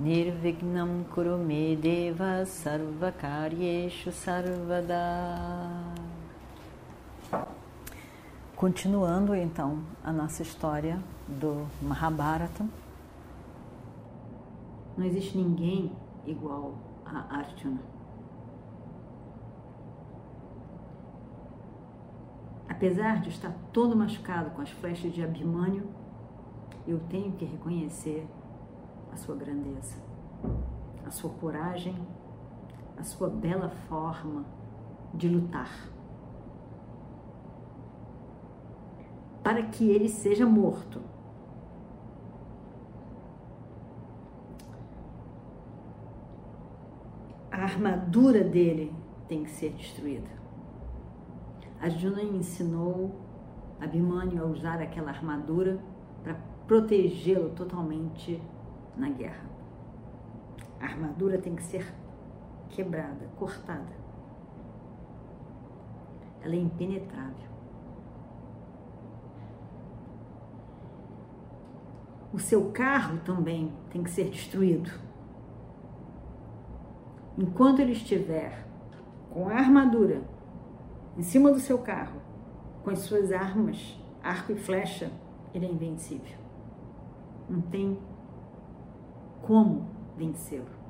Nirvignam Kurume Deva Sarvakaryeshu Sarvada Continuando então a nossa história do Mahabharata, não existe ninguém igual a Arjuna. Apesar de estar todo machucado com as flechas de Abhimanyu, eu tenho que reconhecer a sua grandeza, a sua coragem, a sua bela forma de lutar. Para que ele seja morto. A armadura dele tem que ser destruída. Arjuna ensinou Abhimanyu a usar aquela armadura para protegê-lo totalmente na guerra. A armadura tem que ser quebrada, cortada. Ela é impenetrável. O seu carro também tem que ser destruído. Enquanto ele estiver com a armadura em cima do seu carro, com as suas armas, arco e flecha, ele é invencível. Não tem como vencê-lo.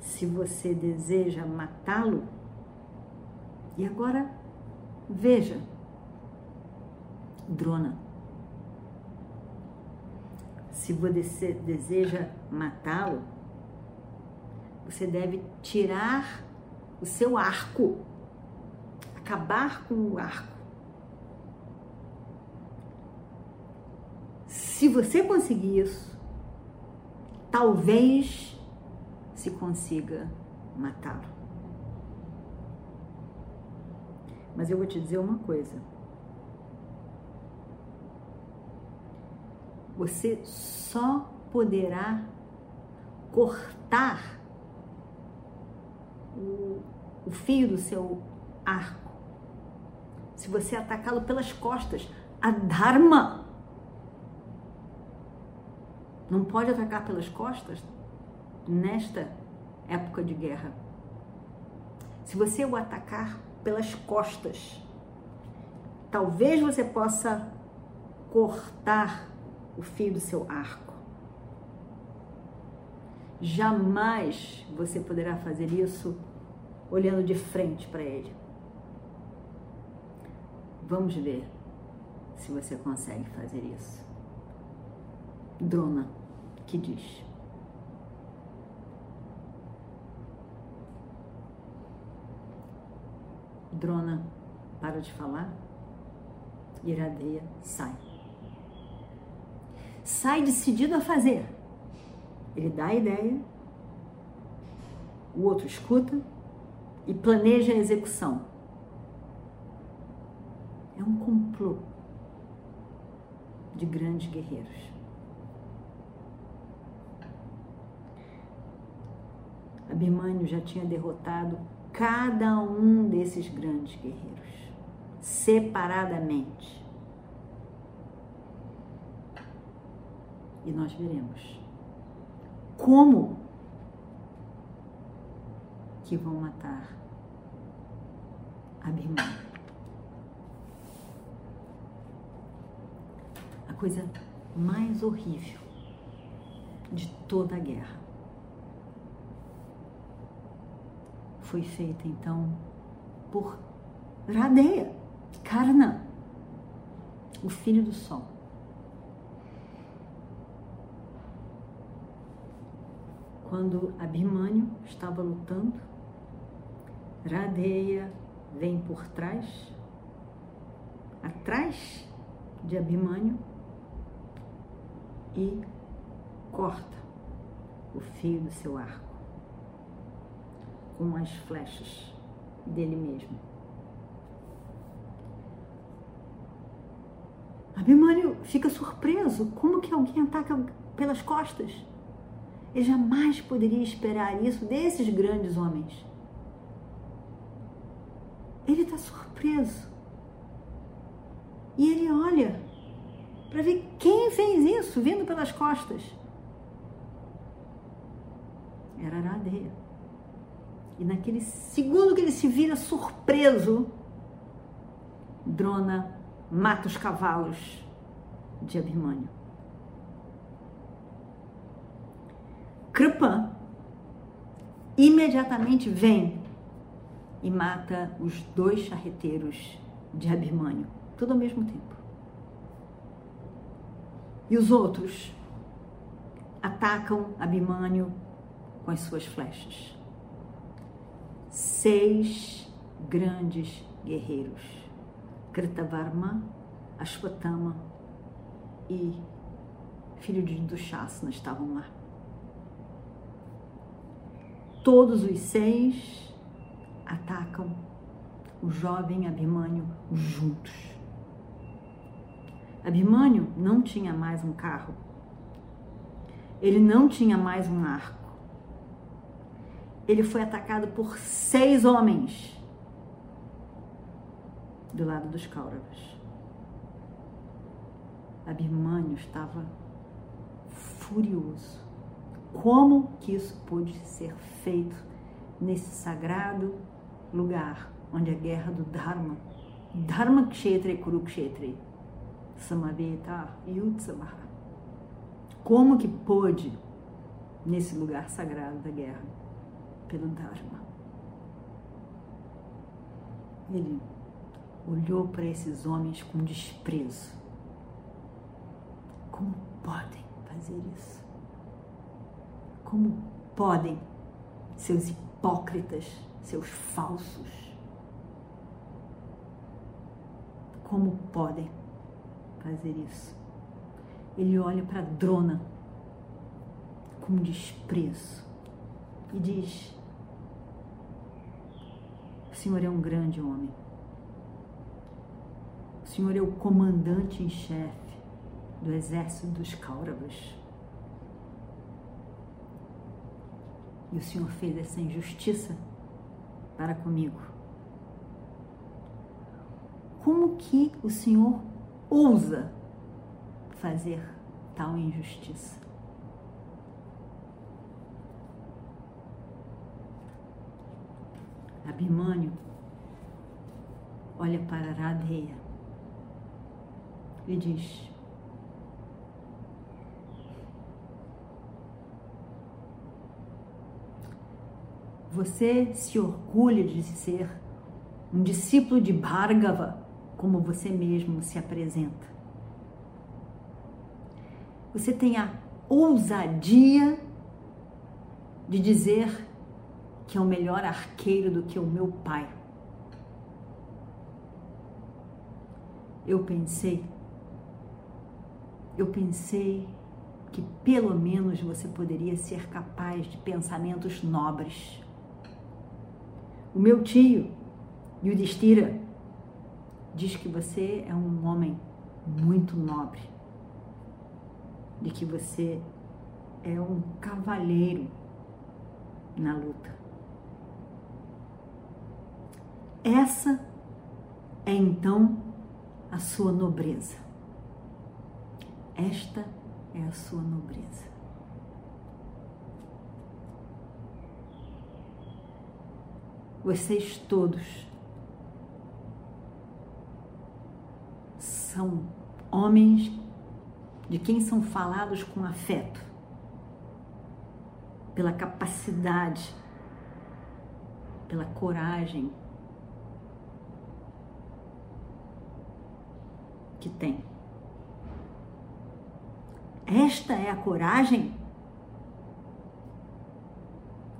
Se você deseja matá-lo, e agora veja, Drona. Se você deseja matá-lo, você deve tirar o seu arco acabar com o arco. Se você conseguir isso, talvez se consiga matá-lo. Mas eu vou te dizer uma coisa. Você só poderá cortar o, o fio do seu arco se você atacá-lo pelas costas. A Dharma não pode atacar pelas costas nesta época de guerra. Se você o atacar pelas costas, talvez você possa cortar o fio do seu arco. Jamais você poderá fazer isso olhando de frente para ele. Vamos ver se você consegue fazer isso. Drona, diz? Drona para de falar. Iradeia sai. Sai decidido a fazer. Ele dá a ideia, o outro escuta e planeja a execução é um complô de grandes guerreiros. Abimânio já tinha derrotado cada um desses grandes guerreiros, separadamente. E nós veremos como que vão matar Abimânio. a coisa mais horrível de toda a guerra. Foi feita então por Radeya, Karna, o filho do sol. Quando Abhimanyu estava lutando, Radeya vem por trás, atrás de Abhimanyu e corta o fio do seu arco. Com as flechas dele mesmo. Abimânio fica surpreso. Como que alguém ataca pelas costas? Ele jamais poderia esperar isso desses grandes homens. Ele está surpreso. E ele olha para ver quem fez isso vindo pelas costas. Era Aradeia. E naquele segundo que ele se vira surpreso, Drona mata os cavalos de Abimânio. Kripan imediatamente vem e mata os dois charreteiros de Abimânio, tudo ao mesmo tempo. E os outros atacam Abimânio com as suas flechas. Seis grandes guerreiros, Kritavarma, Ashwatthama e filho de Dushasana estavam lá. Todos os seis atacam o jovem Abimânio juntos. Abimânio não tinha mais um carro. Ele não tinha mais um arco. Ele foi atacado por seis homens do lado dos Kauravas. Abimânio estava furioso. Como que isso pôde ser feito nesse sagrado lugar onde a guerra do Dharma, Dharma Kshetra Kurukshetra, Samaveta Yutsamaha, como que pôde nesse lugar sagrado da guerra pelo Dharma? Ele olhou para esses homens com desprezo. Como podem fazer isso? Como podem seus hipócritas seus falsos. Como podem fazer isso? Ele olha para Drona com desprezo e diz: O Senhor é um grande homem. O Senhor é o comandante em chefe do exército dos Kauravas. E o Senhor fez essa injustiça para comigo. Como que o Senhor ousa fazer tal injustiça? Abimânio olha para Radeia e diz: Você se orgulha de ser um discípulo de Bhargava, como você mesmo se apresenta. Você tem a ousadia de dizer que é o melhor arqueiro do que o meu pai. Eu pensei, eu pensei que pelo menos você poderia ser capaz de pensamentos nobres. O meu tio, Yudhishthira, diz que você é um homem muito nobre, de que você é um cavalheiro na luta. Essa é então a sua nobreza. Esta é a sua nobreza. Vocês todos são homens de quem são falados com afeto, pela capacidade, pela coragem que tem. Esta é a coragem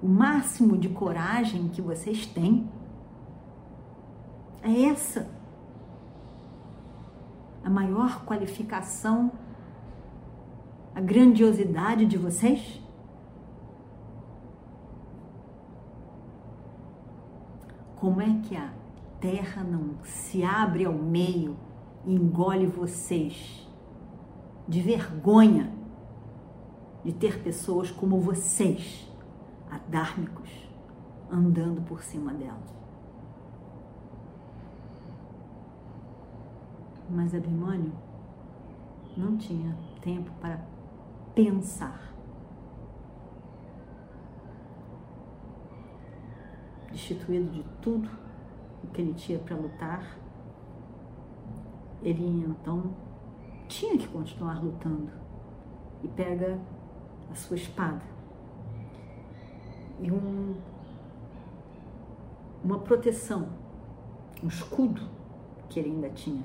o máximo de coragem que vocês têm. É essa a maior qualificação, a grandiosidade de vocês? Como é que a terra não se abre ao meio engole vocês de vergonha de ter pessoas como vocês, adármicos, andando por cima dela? Mas Abimânio não tinha tempo para pensar. Destituído de tudo o que ele tinha para lutar, ele então tinha que continuar lutando. E pega a sua espada. E um, uma proteção, um escudo que ele ainda tinha.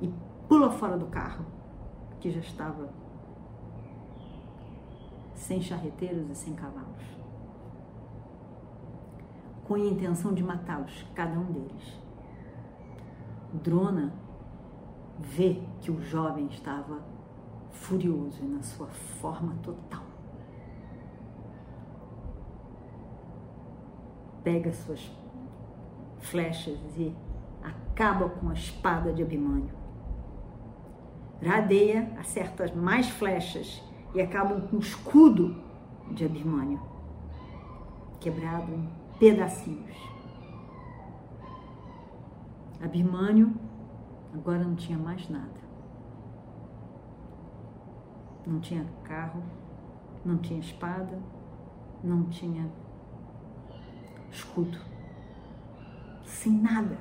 E pula fora do carro que já estava sem charreteiros e sem cavalos, com a intenção de matá-los, cada um deles. Drona vê que o jovem estava furioso e na sua forma total. Pega suas flechas e acaba com a espada de Abimânio. Radeia acerta mais flechas e acabam com o escudo de Abimânio, quebrado em pedacinhos. Abimânio agora não tinha mais nada. Não tinha carro, não tinha espada, não tinha escudo. Sem nada.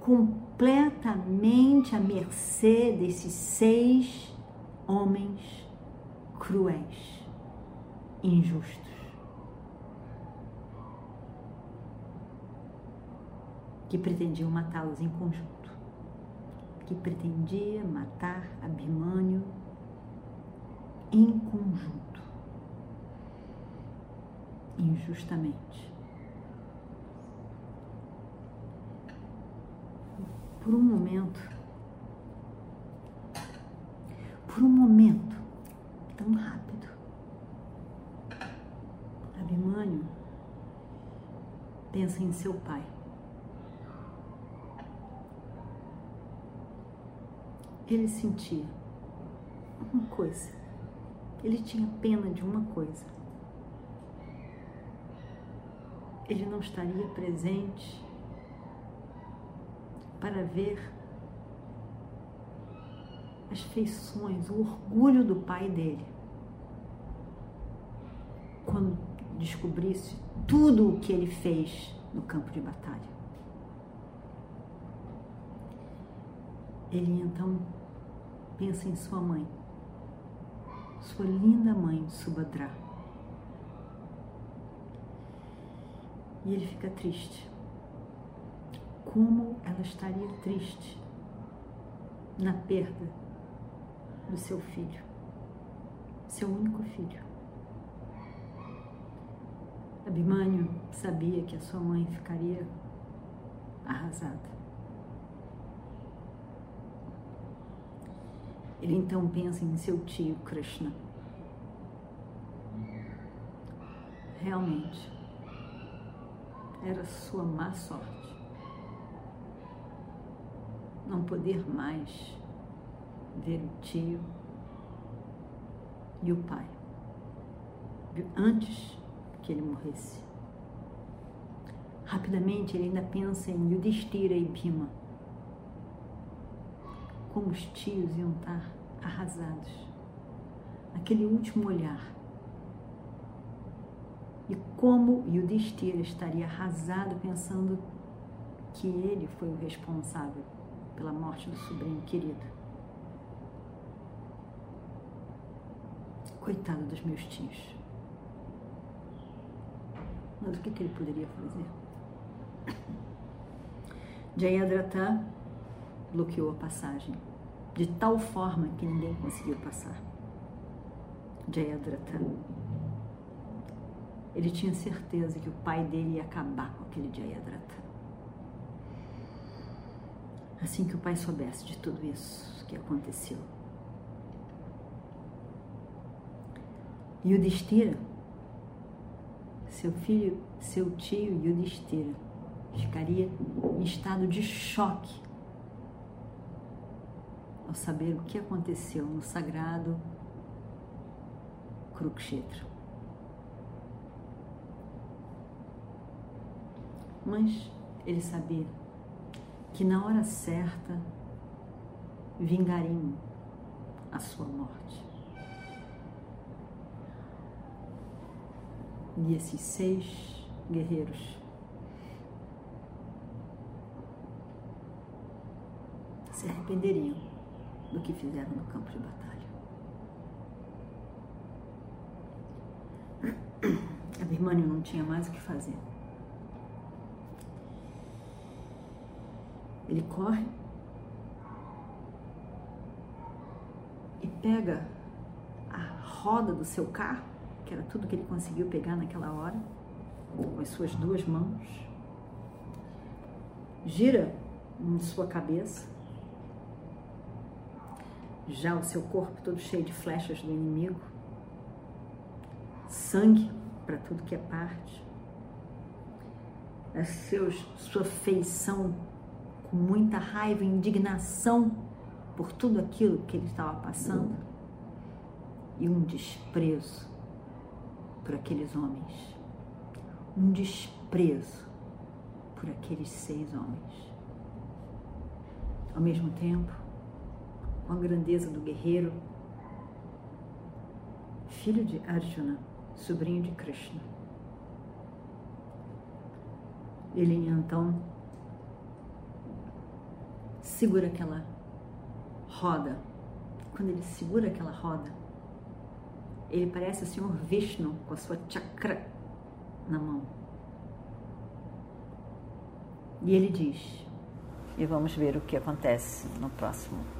Completamente à mercê desses seis homens cruéis, injustos. Que pretendiam matá-los em conjunto, que pretendia matar Abimânio em conjunto, injustamente. Por um momento, por um momento tão rápido. Abimânio pensa em seu pai. Ele sentia uma coisa. Ele tinha pena de uma coisa. Ele não estaria presente para ver as feições, o orgulho do pai dele. Quando descobrisse tudo o que ele fez no campo de batalha. Ele então pensa em sua mãe, sua linda mãe Subhadra. E ele fica triste. Como ela estaria triste na perda do seu filho, seu único filho. Abimânio sabia que a sua mãe ficaria arrasada. Ele então pensa em seu tio Krishna. Realmente, era sua má sorte não poder mais ver o tio e o pai, antes que ele morresse. Rapidamente ele ainda pensa em Yudhishthira e Bhima, como os tios iam estar arrasados. Aquele último olhar. E como Yudhishthira estaria arrasado pensando que ele foi o responsável pela morte do sobrinho querido. Coitado dos meus tios. Mas o que, que ele poderia fazer? Jayadratha bloqueou a passagem, de tal forma que ninguém conseguiu passar. Jayadratha. Ele tinha certeza que o pai dele ia acabar com aquele Jayadratha. Assim que o pai soubesse de tudo isso que aconteceu, o Destira seu filho, seu tio Yudhishthira ficaria em estado de choque ao saber o que aconteceu no sagrado Kurukshetra. Mas ele sabia que na hora certa vingariam a sua morte. E esses seis guerreiros se arrependeriam do que fizeram no campo de batalha. Abirmânio não tinha mais o que fazer. Ele corre e pega a roda do seu carro, que era tudo que ele conseguiu pegar naquela hora, com as suas duas mãos, gira em sua cabeça, já o seu corpo todo cheio de flechas do inimigo, sangue para tudo que é parte, a seus, sua feição com muita raiva e indignação por tudo aquilo que ele estava passando? E um desprezo por aqueles homens, um desprezo por aqueles seis homens. Ao mesmo tempo, com a grandeza do guerreiro, filho de Arjuna, sobrinho de Krishna. Ele então segura aquela roda. Quando ele segura aquela roda, ele parece o Senhor Vishnu com a sua chakra na mão. E ele diz, e vamos ver o que acontece no próximo